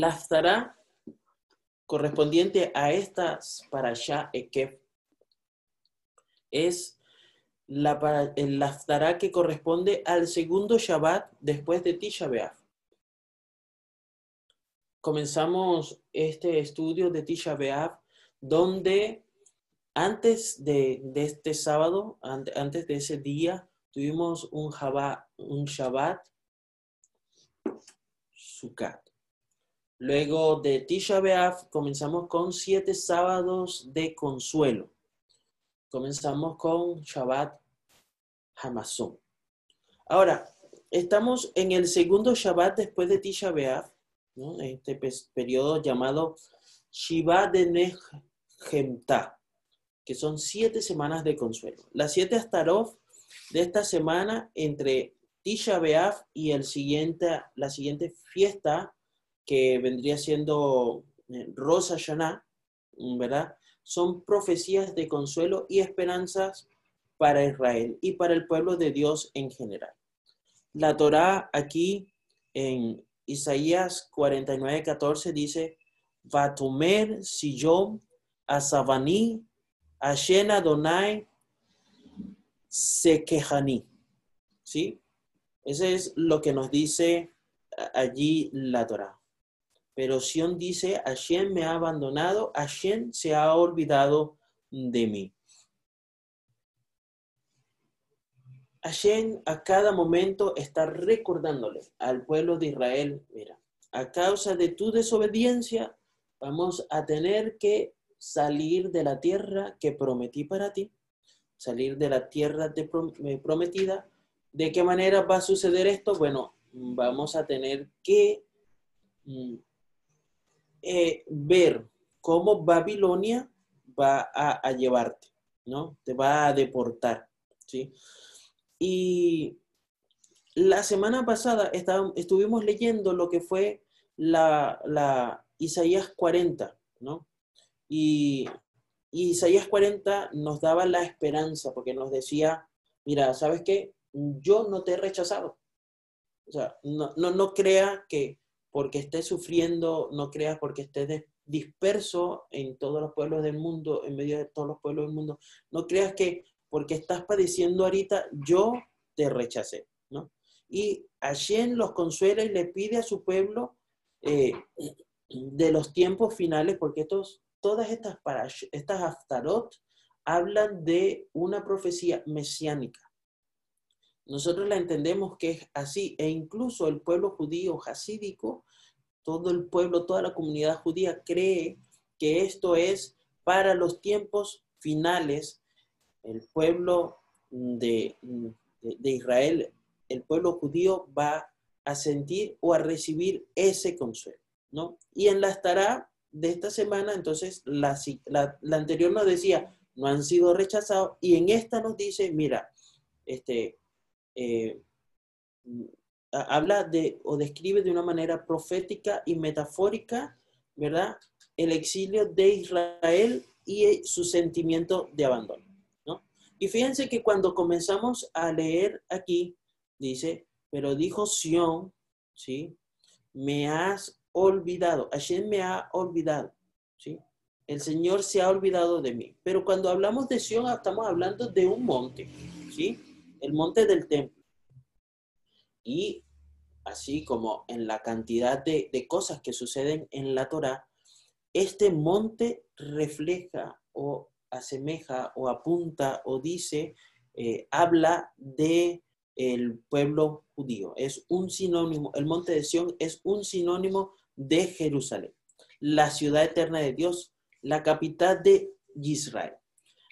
La Aftará correspondiente a estas para allá Ekef es la, el Aftará que corresponde al segundo Shabbat después de Tisha B'Av. Comenzamos este estudio de Tisha B'Av donde antes de, este sábado, antes de ese día, tuvimos un, un Shabbat Sukkot. Luego de Tisha B'Av comenzamos con siete sábados de consuelo. Comenzamos con Shabbat Hamazon. Ahora, estamos en el segundo Shabbat después de Tisha B'Av, en este periodo llamado Shiva de Nehemta, que son siete semanas de consuelo. Las siete Astarov de esta semana entre Tisha B'Av y el siguiente, la siguiente fiesta que vendría siendo eh, Rosa Hashanah, ¿verdad? Son profecías de consuelo y esperanzas para Israel y para el pueblo de Dios en general. La Torá aquí en Isaías 49, 14 dice, Vatumer Sillom Asavani Ashen Adonai Sekehani. ¿Sí? Ese es lo que nos dice allí la Torah. Pero Sion dice, Hashem me ha abandonado, Hashem se ha olvidado de mí. Hashem a cada momento está recordándole al pueblo de Israel, mira, a causa de tu desobediencia, vamos a tener que salir de la tierra que prometí para ti, salir de la tierra prometida. ¿De qué manera va a suceder esto? Bueno, vamos a tener que mm, eh, ver cómo Babilonia va a, llevarte, ¿no? Te va a deportar, ¿sí? Y la semana pasada estuvimos leyendo lo que fue la, Isaías 40, ¿no? Y, Isaías 40 nos daba la esperanza porque nos decía, mira, ¿sabes qué? Yo no te he rechazado. O sea, no, no, no crea que porque estés sufriendo, no creas porque estés disperso en todos los pueblos del mundo, en medio de todos los pueblos del mundo, no creas que porque estás padeciendo ahorita, yo te rechacé, ¿no? Y Hashem los consuela y le pide a su pueblo eh, de los tiempos finales, porque todas estas, para, estas aftarot hablan de una profecía mesiánica. Nosotros la entendemos que es así, e incluso el pueblo judío hasídico, todo el pueblo, toda la comunidad judía cree que esto es para los tiempos finales. El pueblo de, de, Israel, el pueblo judío va a sentir o a recibir ese consuelo, ¿no? Y en la estará de esta semana, entonces la, la, anterior nos decía, no han sido rechazados, y en esta nos dice, mira, este, eh, habla de o describe de una manera profética y metafórica, ¿verdad? El exilio de Israel y su sentimiento de abandono, ¿no? Y fíjense que cuando comenzamos a leer aquí, dice, pero dijo Sión, ¿sí? Me has olvidado, Hashem me ha olvidado, ¿sí? El Señor se ha olvidado de mí. Pero cuando hablamos de Sión, estamos hablando de un monte, ¿sí? El monte del templo. Y así como en la cantidad de, cosas que suceden en la Torah, este monte refleja o asemeja o apunta o dice, eh, habla de el pueblo judío. Es un sinónimo, el monte de Sión es un sinónimo de Jerusalén, la ciudad eterna de Dios, la capital de Israel,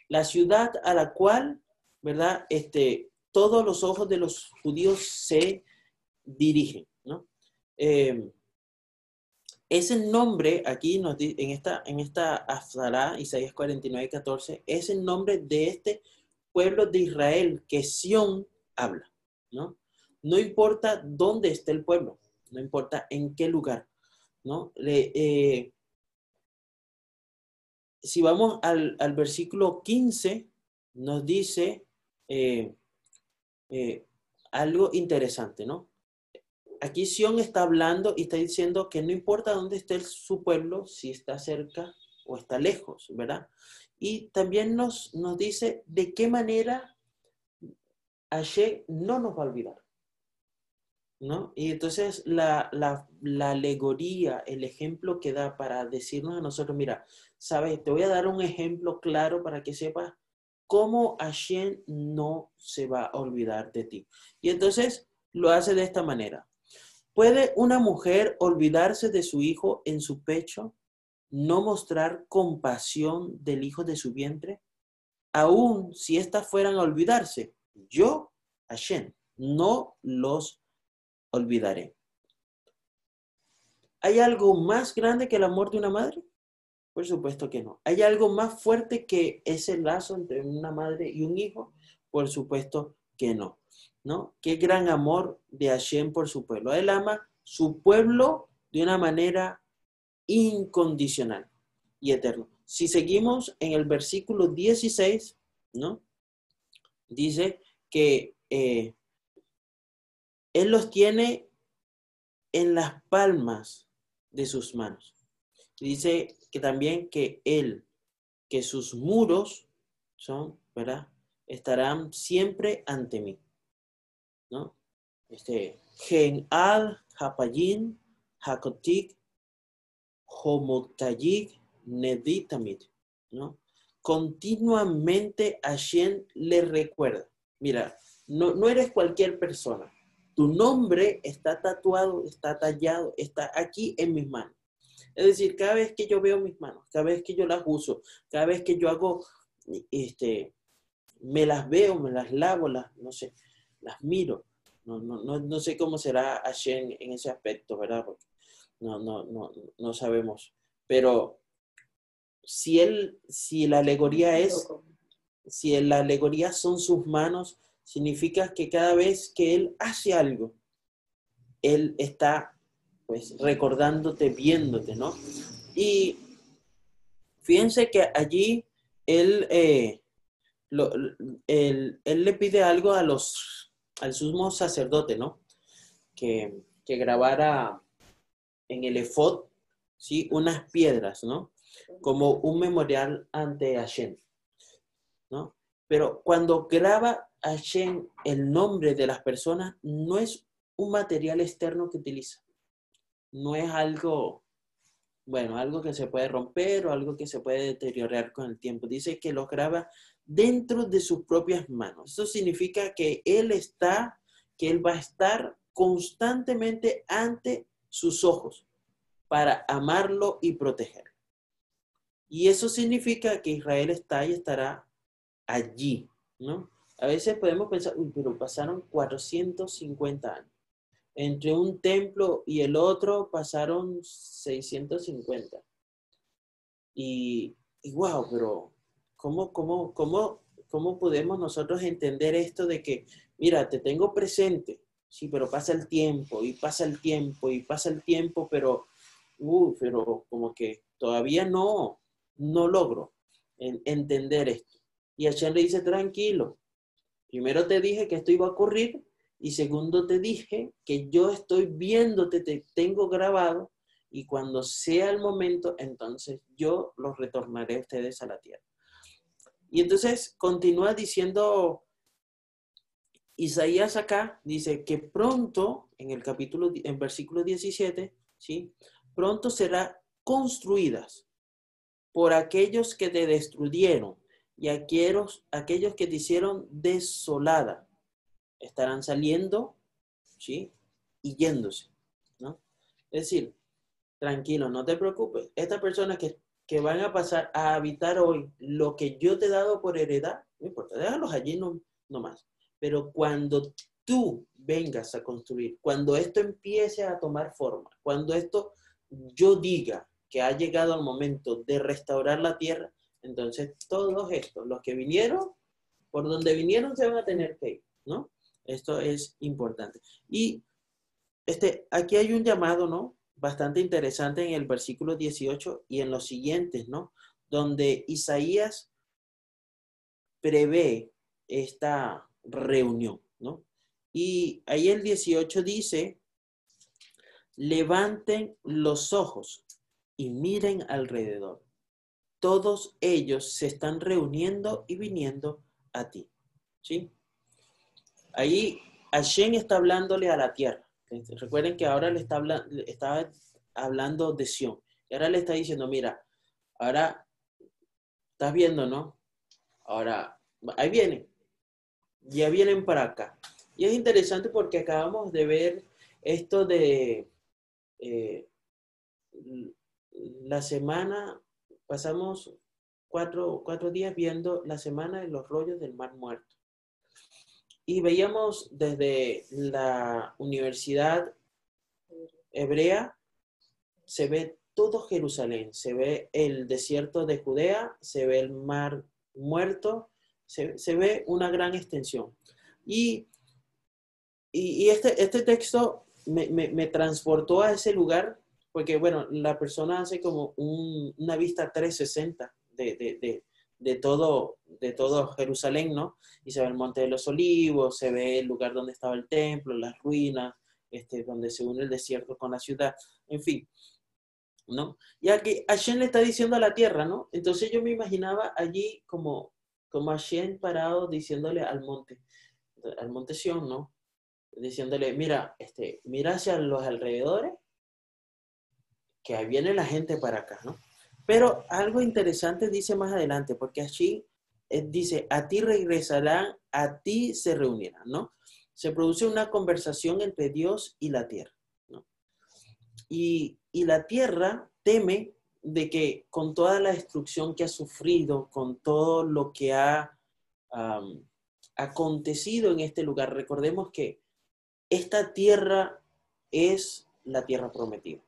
la ciudad a la cual, ¿verdad? Este, todos los ojos de los judíos se dirigen. ¿no? Eh, ese nombre aquí en esta, en esta Afzara, Isaías 49, 14, es el nombre de este pueblo de Israel que Sión habla. ¿no? no importa dónde esté el pueblo, no importa en qué lugar. ¿no? Eh, si vamos al, versículo 15, nos dice, eh, eh, algo interesante, ¿no? aquí Sion está hablando y está diciendo que no importa dónde esté su pueblo, si está cerca o está lejos, ¿verdad? Y también nos, nos dice de qué manera Hashem no nos va a olvidar. ¿No? Y entonces la, la, alegoría, el ejemplo que da para decirnos a nosotros, mira, sabes, te voy a dar un ejemplo claro para que sepas cómo Hashem no se va a olvidar de ti. Y entonces lo hace de esta manera. ¿Puede una mujer olvidarse de su hijo en su pecho, no mostrar compasión del hijo de su vientre? Aún si éstas fueran a olvidarse, yo, Hashem, no los olvidaré. ¿Hay algo más grande que el amor de una madre? Por supuesto que no. ¿Hay algo más fuerte que ese lazo entre una madre y un hijo? Por supuesto que no. ¿No? Qué gran amor de Hashem por su pueblo. Él ama su pueblo de una manera incondicional y eterno. Si seguimos en el versículo 16, ¿no? Dice que eh, Él los tiene en las palmas de sus manos. Dice que también que Él, que sus muros son, ¿verdad? Estarán siempre ante mí. ¿No? Este, Gen Al, Hapayin, Hakotik, Homotayik, Neditamid, ¿no? Continuamente Hashem le recuerda, mira, no, no eres cualquier persona, tu nombre está tatuado, está tallado, está aquí en mis manos. Es decir, cada vez que yo veo mis manos, cada vez que yo las uso, cada vez que yo hago, este, me las veo, me las lavo, las, no sé, las miro. No, no, no, sé cómo será Hashem en ese aspecto, ¿verdad? Porque no, no, no, no sabemos. Pero si él, si la alegoría es, si la alegoría son sus manos, significa que cada vez que él hace algo, él está pues recordándote, viéndote, ¿no? Y fíjense que allí él, eh, él, le pide algo a los, al sumo sacerdote, ¿no? Que, que grabara en el efod, ¿sí? Unas piedras, ¿no? Como un memorial ante Hashem, ¿no? Pero cuando graba Hashem el nombre de las personas, no es un material externo que utiliza no es algo, bueno, algo que se puede romper o algo que se puede deteriorar con el tiempo. Dice que lo graba dentro de sus propias manos. Eso significa que Él está, que Él va a estar constantemente ante sus ojos para amarlo y protegerlo. Y eso significa que Israel está y estará allí, ¿no? A veces podemos pensar, uy, pero pasaron 450 años entre un templo y el otro pasaron 650. Y, y wow, pero ¿cómo, cómo, cómo, ¿cómo podemos nosotros entender esto de que, mira, te tengo presente, sí, pero pasa el tiempo y pasa el tiempo y pasa el tiempo, pero, uh, pero como que todavía no, no logro entender esto. Y Hashem le dice, tranquilo, primero te dije que esto iba a ocurrir y segundo, te dije que yo estoy viéndote, te tengo grabado y cuando sea el momento, entonces yo los retornaré a ustedes a la tierra. Y entonces continúa diciendo Isaías acá, dice que pronto, en el capítulo, en versículo 17, ¿sí? Pronto será construidas por aquellos que te destruyeron y aquellos, aquellos que te hicieron desolada estarán saliendo, ¿sí? Y yéndose, ¿no? Es decir, tranquilo, no te preocupes. Estas personas que, que van a pasar a habitar hoy lo que yo te he dado por heredad, no importa, déjalos allí no, no más. Pero cuando tú vengas a construir, cuando esto empiece a tomar forma, cuando esto yo diga que ha llegado el momento de restaurar la tierra, entonces todos estos, los que vinieron, por donde vinieron se van a tener que ir, ¿no? Esto es importante. Y este, aquí hay un llamado, ¿no? Bastante interesante en el versículo 18 y en los siguientes, ¿no? Donde Isaías prevé esta reunión, ¿no? Y ahí el 18 dice levanten los ojos y miren alrededor. Todos ellos se están reuniendo y viniendo a ti. ¿Sí? Ahí Hashem está hablándole a la tierra. Recuerden que ahora le está hablando, de Sion. Y ahora le está diciendo, mira, ahora estás viendo, ¿no? Ahora, ahí vienen. Ya vienen para acá. Y es interesante porque acabamos de ver esto de eh, la semana, pasamos cuatro, cuatro días viendo la semana de los rollos del Mar Muerto. Y veíamos desde la Universidad Hebrea, se ve todo Jerusalén, se ve el desierto de Judea, se ve el mar muerto, se, ve una gran extensión. Y, y, este, este texto me, transportó a ese lugar, porque bueno, la persona hace como una vista 360 de, de todo, de todo Jerusalén, ¿no? Y se ve el Monte de los Olivos, se ve el lugar donde estaba el templo, las ruinas, este, donde se une el desierto con la ciudad, en fin, ¿no? Y aquí Hashem le está diciendo a la tierra, ¿no? Entonces yo me imaginaba allí como, como Hashem parado diciéndole al monte, al monte Sion, ¿no? Diciéndole, mira, este, mira hacia los alrededores, que ahí viene la gente para acá, ¿no? Pero algo interesante dice más adelante, porque allí eh, dice, a ti regresarán, a ti se reunirán, ¿no? Se produce una conversación entre Dios y la tierra, ¿no? Y, la tierra teme de que con toda la destrucción que ha sufrido, con todo lo que ha acontecido en este lugar, recordemos que esta tierra es la tierra prometida.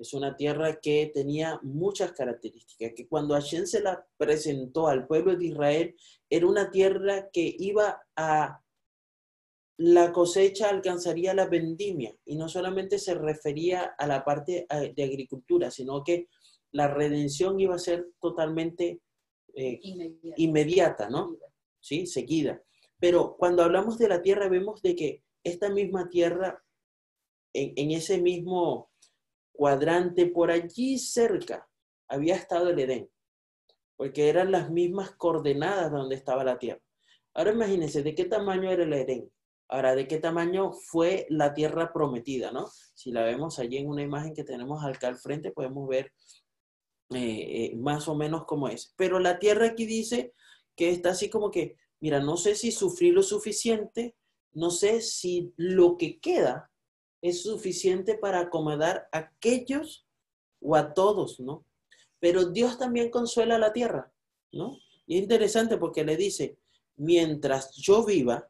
Es una tierra que tenía muchas características, que cuando Hashem se la presentó al pueblo de Israel, era una tierra que iba a la cosecha alcanzaría la vendimia y no solamente se refería a la parte eh, de agricultura, sino que la redención iba a ser totalmente eh, inmediata. ¿no? Sí, seguida. Pero cuando hablamos de la tierra vemos de que esta misma tierra, en ese mismo cuadrante, por allí cerca había estado el Edén, porque eran las mismas coordenadas donde estaba la tierra. Ahora imagínense de qué tamaño era el Edén. Ahora, ¿de qué tamaño fue la tierra prometida, no? Si la vemos allí en una imagen que tenemos acá al frente, podemos ver eh, eh, más o menos cómo es. Pero la tierra aquí dice que está así como que, mira, no sé si sufrí lo suficiente, no sé si lo que queda es suficiente para acomodar a aquellos o a todos, ¿no? Pero Dios también consuela a la tierra, ¿no? Y es interesante porque le dice, mientras yo viva,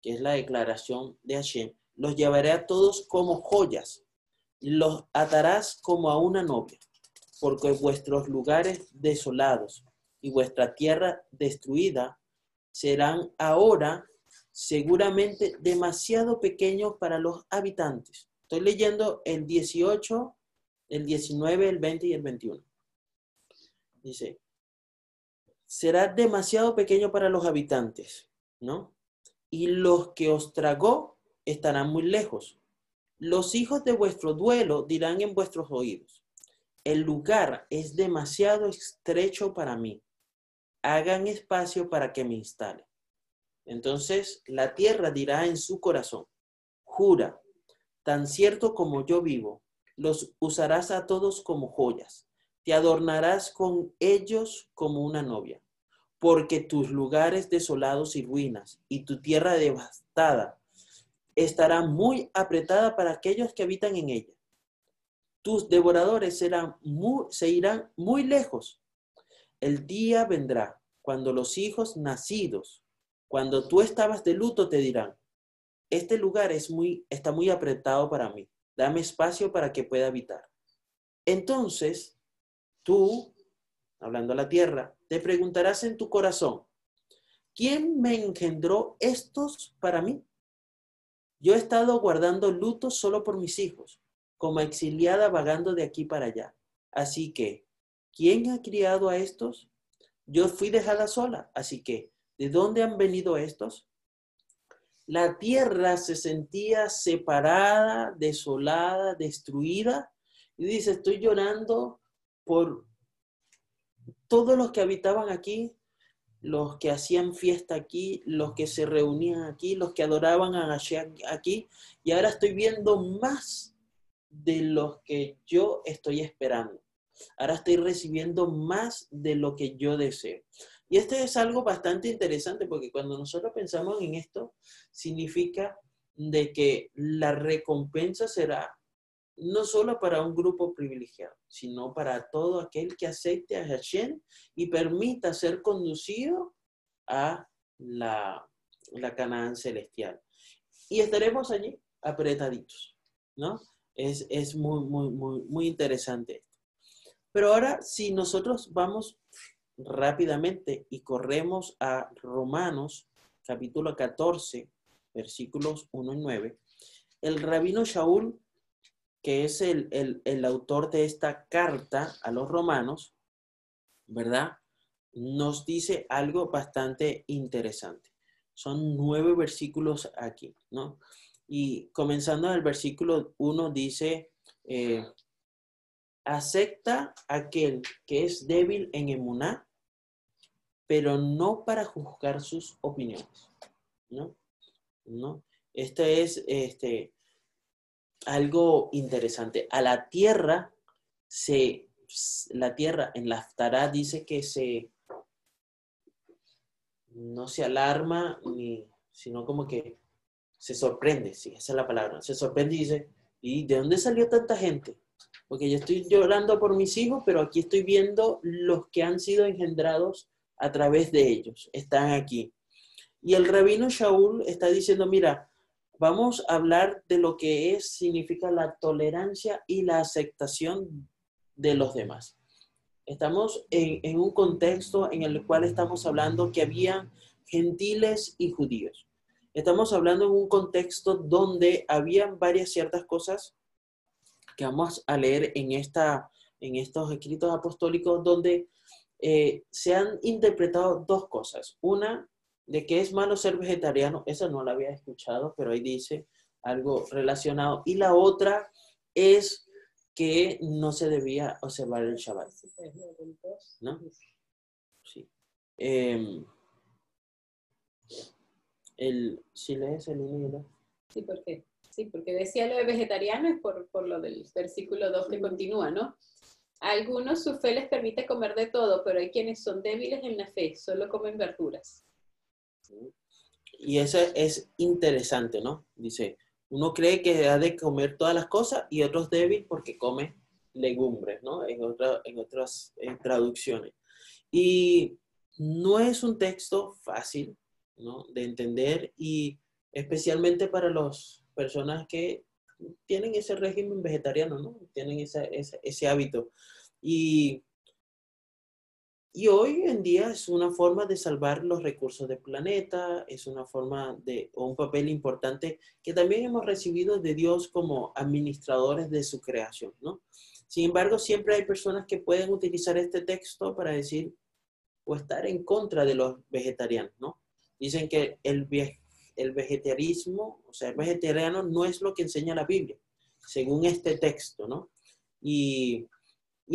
que es la declaración de Hashem, los llevaré a todos como joyas, los atarás como a una novia, porque vuestros lugares desolados y vuestra tierra destruida serán ahora seguramente demasiado pequeño para los habitantes. Estoy leyendo el 18, el 19, el 20 y el 21. Dice, será demasiado pequeño para los habitantes, ¿no? Y los que os tragó estarán muy lejos. Los hijos de vuestro duelo dirán en vuestros oídos, el lugar es demasiado estrecho para mí. Hagan espacio para que me instale. Entonces la tierra dirá en su corazón, jura, tan cierto como yo vivo, los usarás a todos como joyas, te adornarás con ellos como una novia, porque tus lugares desolados y ruinas y tu tierra devastada estará muy apretada para aquellos que habitan en ella. Tus devoradores serán se irán muy lejos. El día vendrá cuando los hijos nacidos cuando tú estabas de luto te dirán, este lugar es muy, está muy apretado para mí, dame espacio para que pueda habitar. Entonces, tú, hablando a la tierra, te preguntarás en tu corazón, ¿quién me engendró estos para mí? Yo he estado guardando luto solo por mis hijos, como exiliada vagando de aquí para allá. Así que, ¿quién ha criado a estos? Yo fui dejada sola, así que, ¿De dónde han venido estos? la tierra se sentía separada, desolada, destruida. Y dice, estoy llorando por todos los que habitaban aquí, los que hacían fiesta aquí, los que se reunían aquí, los que adoraban a Hashem aquí. Y ahora estoy viendo más de los que yo estoy esperando. Ahora estoy recibiendo más de lo que yo deseo. Y esto es algo bastante interesante porque cuando nosotros pensamos en esto, significa de que la recompensa será no solo para un grupo privilegiado, sino para todo aquel que acepte a Hashem y permita ser conducido a la, la Canaán celestial. Y estaremos allí apretaditos, ¿no? Es, es muy, muy, muy, muy interesante esto. Pero ahora, si nosotros vamos rápidamente y corremos a Romanos capítulo 14, versículos 1 y 9, el rabino Shaul, que es el, el, autor de esta carta a los romanos, ¿verdad? Nos dice algo bastante interesante. Son nueve versículos aquí, ¿no? Y comenzando en el versículo 1 dice, eh, acepta aquel que es débil en emuná, pero no para juzgar sus opiniones, ¿no? ¿No? Esto es este, algo interesante. A la tierra se, la tierra en la Aftará dice que se, no se alarma, ni, sino como que se sorprende, sí, esa es la palabra, se sorprende y dice, ¿y de dónde salió tanta gente? Porque yo estoy llorando por mis hijos, pero aquí estoy viendo los que han sido engendrados a través de ellos, están aquí. Y el rabino Shaul está diciendo, mira, vamos a hablar de lo que es, significa la tolerancia y la aceptación de los demás. Estamos en, en un contexto en el cual estamos hablando que había gentiles y judíos. Estamos hablando en un contexto donde había varias ciertas cosas que vamos a leer en, esta, en estos escritos apostólicos donde eh, se han interpretado dos cosas. Una, de que es malo ser vegetariano, esa no la había escuchado, pero ahí dice algo relacionado. Y la otra es que no se debía observar el Shabbat. ¿No? Sí. Eh, el, si lees el 1 y el Sí, ¿por qué? Sí, porque decía lo de vegetariano es por, por lo del versículo 2 que continúa, ¿no? A algunos su fe les permite comer de todo, pero hay quienes son débiles en la fe, solo comen verduras. Y eso es interesante, ¿no? Dice, uno cree que ha de comer todas las cosas y otros débil porque come legumbres, ¿no? En, en otras traducciones. Y no es un texto fácil, ¿no? De entender y especialmente para los personas que tienen ese régimen vegetariano, ¿no? Tienen ese hábito. Y, y hoy en día es una forma de salvar los recursos del planeta, es una forma de, un papel importante que también hemos recibido de Dios como administradores de su creación, ¿no? Sin embargo, siempre hay personas que pueden utilizar este texto para decir o estar en contra de los vegetarianos, ¿no? Dicen que el, el vegetarianismo, o sea, el vegetariano no es lo que enseña la Biblia, según este texto, ¿no? Y,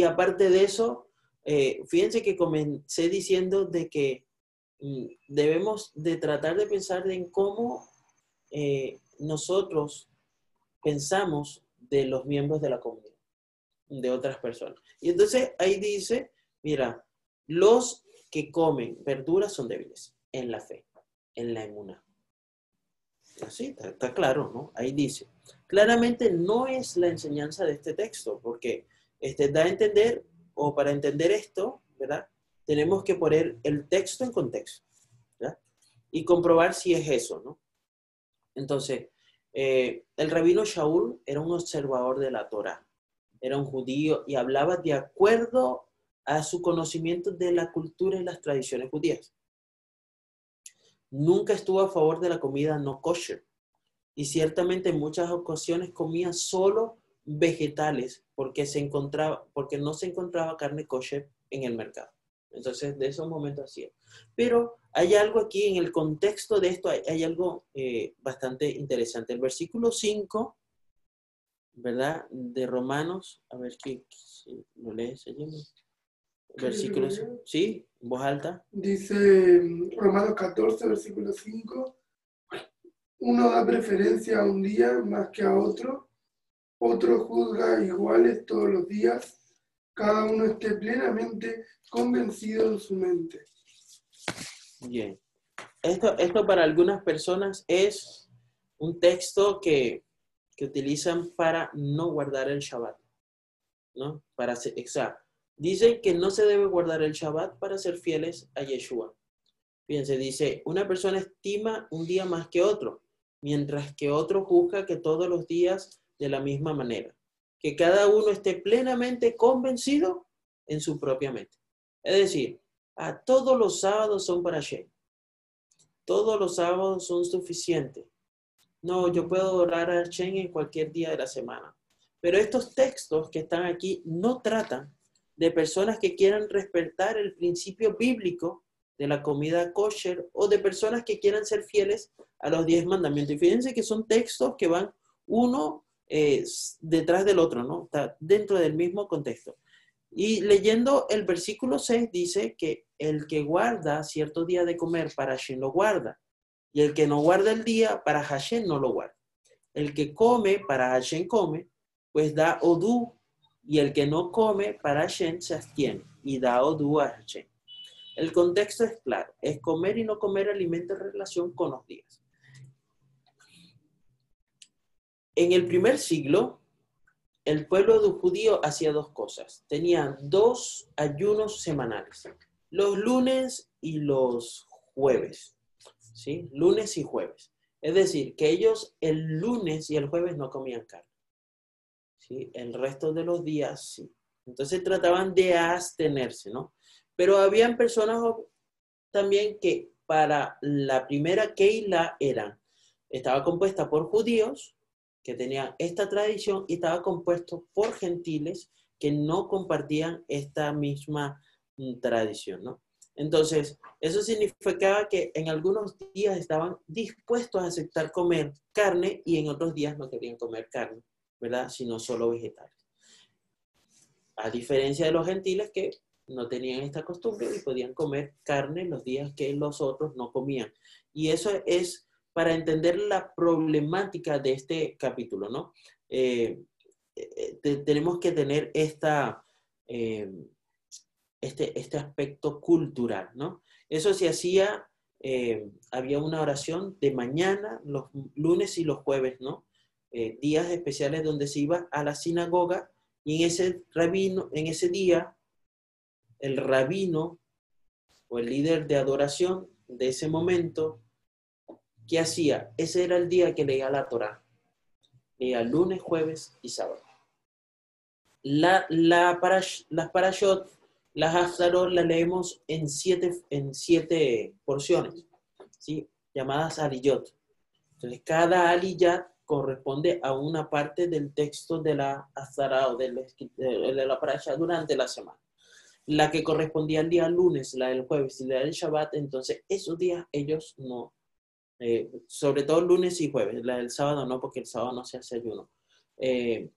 aparte de eso, eh, fíjense que comencé diciendo de que mm, debemos de tratar de pensar en cómo eh, nosotros pensamos de los miembros de la comunidad, de otras personas. Y entonces ahí dice, mira, los que comen verduras son débiles en la fe, en la emuna. Así, está, claro, ¿no? Ahí dice. Claramente no es la enseñanza de este texto, porque este, da a entender, o para entender esto, ¿verdad? Tenemos que poner el texto en contexto. Y comprobar si es eso, ¿no? Entonces, eh, el rabino Shaul era un observador de la Torah, era un judío y hablaba de acuerdo a su conocimiento de la cultura y las tradiciones judías nunca estuvo a favor de la comida no kosher. Y ciertamente en muchas ocasiones comía solo vegetales porque, se encontraba, porque no se encontraba carne kosher en el mercado. Entonces, de esos momentos hacía. Pero hay algo aquí en el contexto de esto, hay, algo eh, bastante interesante. El versículo 5, ¿verdad? De Romanos, a ver si lo lees, Versículo, sí, en voz alta. Dice Romanos 14, versículo 5. Uno da preferencia a un día más que a otro, otro juzga iguales todos los días, cada uno esté plenamente convencido en su mente. Bien. Esto, esto para algunas personas es un texto que, que utilizan para no guardar el Shabbat. ¿No? Para exacto. Dice que no se debe guardar el Shabbat para ser fieles a Yeshua. Fíjense, dice, una persona estima un día más que otro, mientras que otro juzga que todos los días de la misma manera. Que cada uno esté plenamente convencido en su propia mente. Es decir, a todos los sábados son para Shem. Todos los sábados son suficientes. No, yo puedo orar a Shem en cualquier día de la semana. Pero estos textos que están aquí no tratan de personas que quieran respetar el principio bíblico de la comida kosher o de personas que quieran ser fieles a los diez mandamientos. Y fíjense que son textos que van uno eh, detrás del otro, ¿no? Está dentro del mismo contexto. Y leyendo el versículo 6 dice que el que guarda cierto día de comer para Hashem lo guarda. Y el que no guarda el día para Hashem no lo guarda. El que come para Hashem come, pues da odú. Y el que no come para Hashem se abstiene y da a Hashem. El contexto es claro. Es comer y no comer alimentos en relación con los días. En el primer siglo, el pueblo judío hacía dos cosas. Tenía dos ayunos semanales, los lunes y los jueves. ¿Sí? Lunes y jueves. Es decir, que ellos el lunes y el jueves no comían carne. El resto de los días sí. Entonces trataban de abstenerse, ¿no? Pero habían personas también que para la primera Keila eran, estaba compuesta por judíos que tenían esta tradición y estaba compuesto por gentiles que no compartían esta misma mm, tradición, ¿no? Entonces, eso significaba que en algunos días estaban dispuestos a aceptar comer carne y en otros días no querían comer carne, ¿verdad? Sino solo vegetales. A diferencia de los gentiles que no tenían esta costumbre y podían comer carne los días que los otros no comían. Y eso es para entender la problemática de este capítulo, ¿no? Eh, eh, tenemos que tener esta, eh, este, este aspecto cultural, ¿no? Eso se hacía, había una oración de mañana, los lunes y los jueves, ¿no? Días especiales donde se iba a la sinagoga y en ese rabino, en ese día, el rabino o el líder de adoración de ese momento ¿Qué hacía? Ese era el día que leía la Torah. Leía lunes, jueves y sábado. La, la las parashot, las haftarot, las leemos en siete, en siete porciones, ¿sí? llamadas aliyot. Entonces, cada aliyat corresponde a una parte del texto de la haftarah o de la, de durante la semana. La que correspondía al día lunes, la del jueves y la del Shabbat, entonces esos días ellos no eh, sobre todo lunes y jueves, la del sábado no, porque el sábado no se hace ayuno. Eh,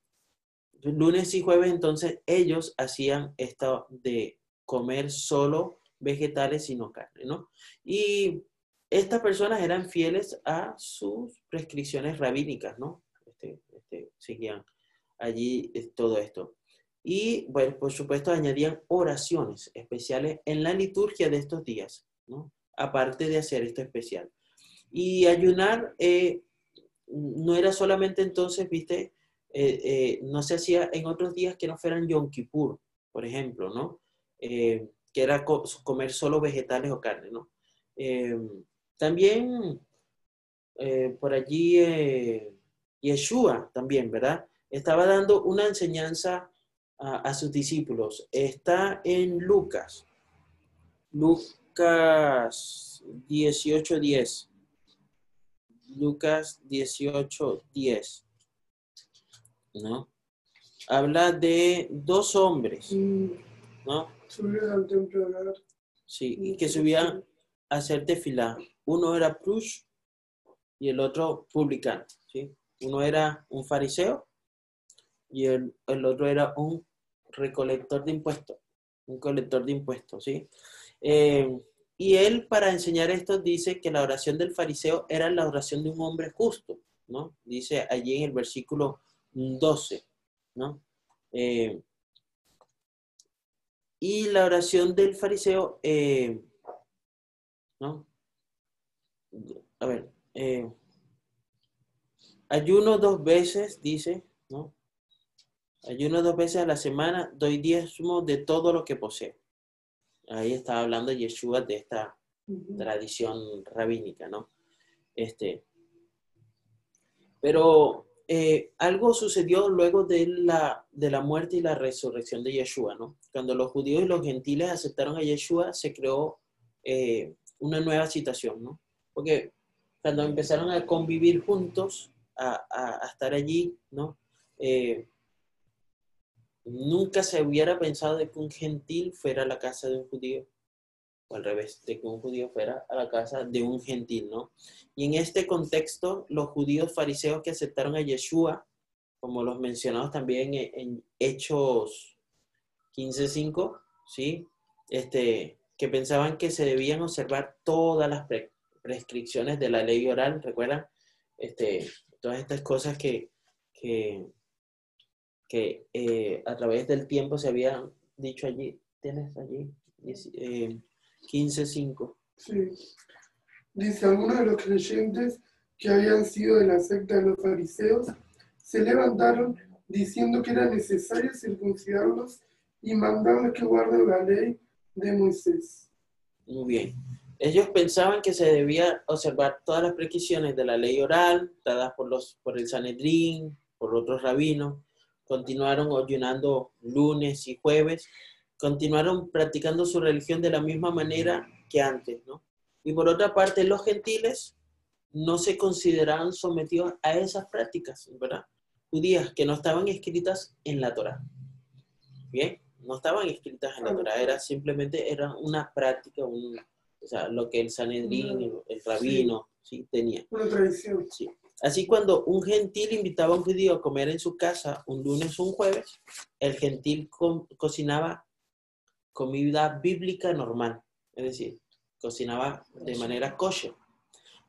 lunes y jueves, entonces ellos hacían esto de comer solo vegetales y no carne, ¿no? Y estas personas eran fieles a sus prescripciones rabínicas, ¿no? Este, este, seguían allí eh, todo esto. Y, bueno, por supuesto, añadían oraciones especiales en la liturgia de estos días, ¿no? Aparte de hacer esto especial. Y ayunar eh, no era solamente entonces, viste, eh, no se hacía en otros días que no fueran Yom Kippur, por ejemplo, ¿no? que era comer solo vegetales o carne, ¿no? También por allí Yeshua también, ¿verdad? Estaba dando una enseñanza a, a sus discípulos. Está en Lucas. Lucas 18:10. Lucas 18, 10. ¿No? Habla de dos hombres. ¿no? Subir al templo de. Sí, y que subían a hacer tefilá. Uno era Prush y el otro publicano, ¿sí? Uno era un fariseo y el, el otro era un recolector de impuestos, un colector de impuestos, ¿sí? Eh, y él, para enseñar esto, dice que la oración del fariseo era la oración de un hombre justo, ¿no? Dice allí en el versículo 12, ¿no? Eh, y la oración del fariseo, eh, ¿no? A ver, eh, ayuno dos veces, dice, ¿no? Ayuno dos veces a la semana, doy diezmo de todo lo que poseo. Ahí estaba hablando Yeshua de esta Ujú. tradición rabínica, ¿no? Este, pero eh, algo sucedió luego de la, de la muerte y la resurrección de Yeshua, ¿no? Cuando los judíos y los gentiles aceptaron a Yeshua, se creó eh, una nueva situación, ¿no? Porque cuando empezaron a convivir juntos, a, estar allí. Eh, nunca se hubiera pensado de que un gentil fuera a la casa de un judío, o al revés, de que un judío fuera a la casa de un gentil, ¿no? Y en este contexto, los judíos fariseos que aceptaron a Yeshua, como los mencionados también en, en Hechos 15.5, ¿sí? Este, que pensaban que se debían observar todas las pre- prescripciones de la ley oral, ¿recuerdan? Este, todas estas cosas que, que, que eh, a través del tiempo se habían dicho allí. ¿Tienes allí? Eh, 15.5. Sí. Dice, algunos de los creyentes que habían sido de la secta de los fariseos se levantaron diciendo que era necesario circuncidarlos y mandarles que guarden la ley de Moisés. Muy bien. Ellos pensaban que se debía observar todas las prescripciones de la ley oral, dadas por, los, por el Sanedrín, por otros rabinos. Continuaron ayunando lunes y jueves. Continuaron practicando su religión de la misma manera que antes, ¿no? Y por otra parte, los gentiles no se consideraban sometidos a esas prácticas, ¿verdad? Judías que no estaban escritas en la Torah. Bien, no estaban escritas en la Torah, era simplemente era una práctica, un, o sea, lo que el Sanedrín, el, el rabino, sí, tenía. Una tradición. Sí. Así cuando un gentil invitaba a un judío a comer en su casa un lunes o un jueves, el gentil co- cocinaba comida bíblica normal, es decir, cocinaba de manera kosher.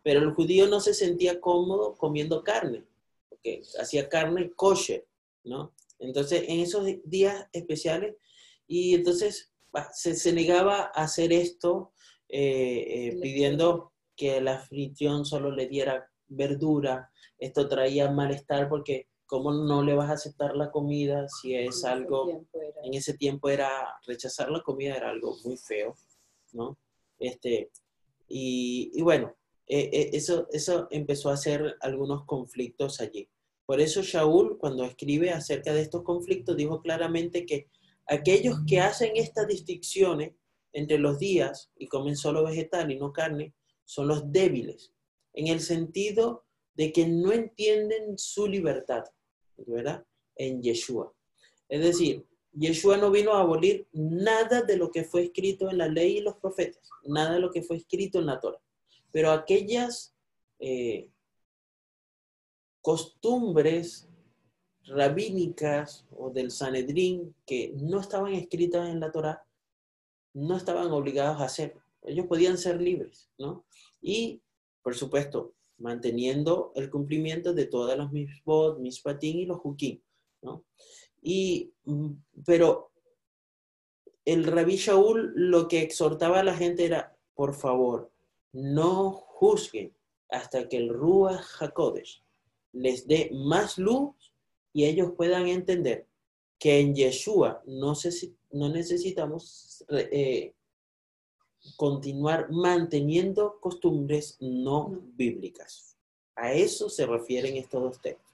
Pero el judío no se sentía cómodo comiendo carne, porque hacía carne kosher, ¿no? Entonces, en esos días especiales, y entonces se, se negaba a hacer esto eh, eh, pidiendo que la fricción solo le diera verdura. Esto traía malestar porque ¿cómo no le vas a aceptar la comida si es En algo en ese tiempo era rechazar la comida era algo muy feo, ¿no? Este, y, y bueno, eh, eh, eso, eso empezó a hacer algunos conflictos allí. Por eso Shaul, cuando escribe acerca de estos conflictos, dijo claramente que aquellos que hacen estas distinciones entre los días y comen solo vegetal y no carne, son los débiles, en el sentido de que no entienden su libertad, ¿verdad? En Yeshua. Es decir, Yeshua no vino a abolir nada de lo que fue escrito en la ley y los profetas, nada de lo que fue escrito en la Torah. Pero aquellas eh, costumbres rabínicas o del Sanedrín que no estaban escritas en la Torah, no estaban obligados a hacerlo. Ellos podían ser libres, ¿no? Y, por supuesto, manteniendo el cumplimiento de todas las misbot, mispatín y los hukim, ¿no? Y, mm, pero el rabí Shaul lo que exhortaba a la gente era, por favor, no juzguen hasta que el Ruach HaKodesh les dé más luz y ellos puedan entender que en Yeshua no, se- no necesitamos eh, continuar manteniendo costumbres no No. bíblicas. A eso se refieren estos dos textos.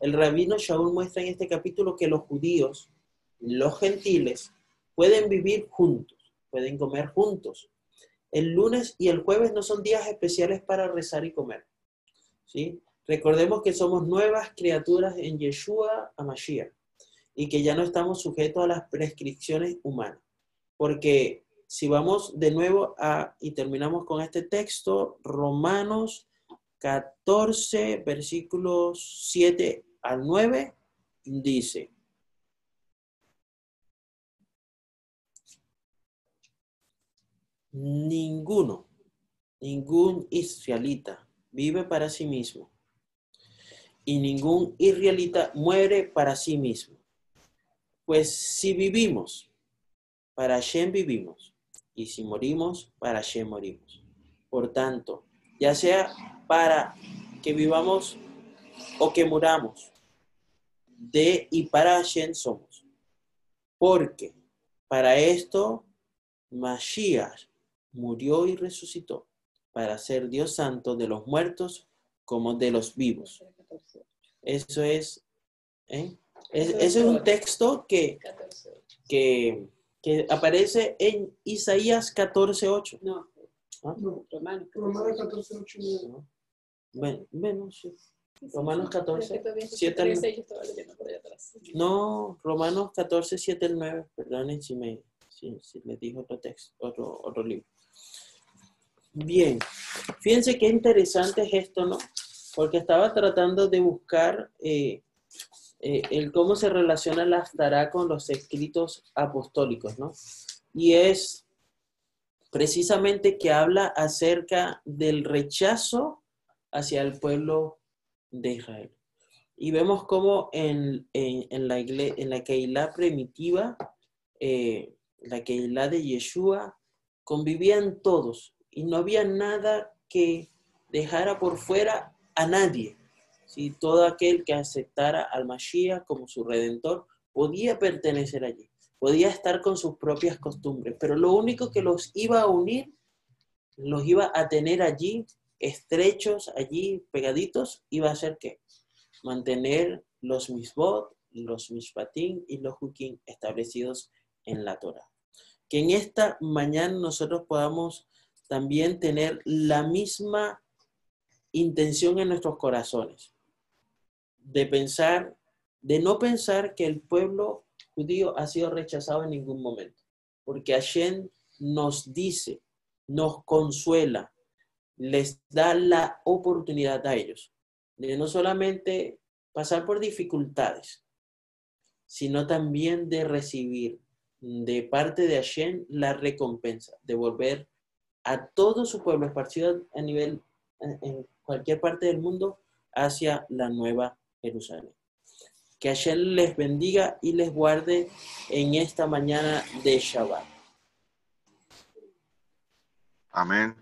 El rabino Shaul muestra en este capítulo que los judíos, los gentiles, pueden vivir juntos, pueden comer juntos. El lunes y el jueves no son días especiales para rezar y comer. ¿sí? Recordemos que somos nuevas criaturas en Yeshua Amashiach y que ya no estamos sujetos a las prescripciones humanas. porque si vamos de nuevo a, y terminamos con este texto, Romanos 14, versículos 7 al 9, dice, ninguno, ningún israelita vive para sí mismo y ningún israelita muere para sí mismo. Pues si vivimos, para Hashem vivimos, y si morimos, para Hashem morimos. Por tanto, ya sea para que vivamos o que muramos, de y para Hashem somos. Porque para esto Mashiach murió y resucitó, para ser Dios santo de los muertos como de los vivos. Eso es, ¿eh? Es, es un texto que, que, que aparece en Isaías 14.8. No, ¿Ah? no, Romanos. Romanos 14, 8 y 9. ¿No? Bueno, bueno, sí. Romanos sí. 14, Pero es que todavía estoy 7 al- 13, yo estaba leyendo por allá atrás. No, Romanos 14, 7 al 9. Perdonen si me si, si les dijo otro texto, otro, otro libro. Bien, fíjense qué interesante es esto, ¿no? Porque estaba tratando de buscar eh, eh, el cómo se relaciona la Aftará con los escritos apostólicos, ¿no? Y es precisamente que habla acerca del rechazo hacia el pueblo de Israel. Y vemos cómo en, en, la, en la Keilah primitiva, eh, la Keilah de Yeshua, convivían todos y no había nada que dejara por fuera a nadie. Si todo aquel que aceptara al Mashiach como su redentor podía pertenecer allí, podía estar con sus propias costumbres, pero lo único que los iba a unir, los iba a tener allí, estrechos, allí pegaditos, iba a ser que mantener los misbot, los mishpatim y los hukim establecidos en la Torah. Que en esta mañana nosotros podamos también tener la misma intención en nuestros corazones, de pensar, de no pensar que el pueblo judío ha sido rechazado en ningún momento, porque Hashem nos dice, nos consuela, les da la oportunidad a ellos de no solamente pasar por dificultades, sino también de recibir de parte de Hashem la recompensa, de volver a todo su pueblo esparcido a nivel, en cualquier parte del mundo, hacia la nueva Jerusalén. Que Hashem les bendiga y les guarde en esta mañana de Shabbat. Amén.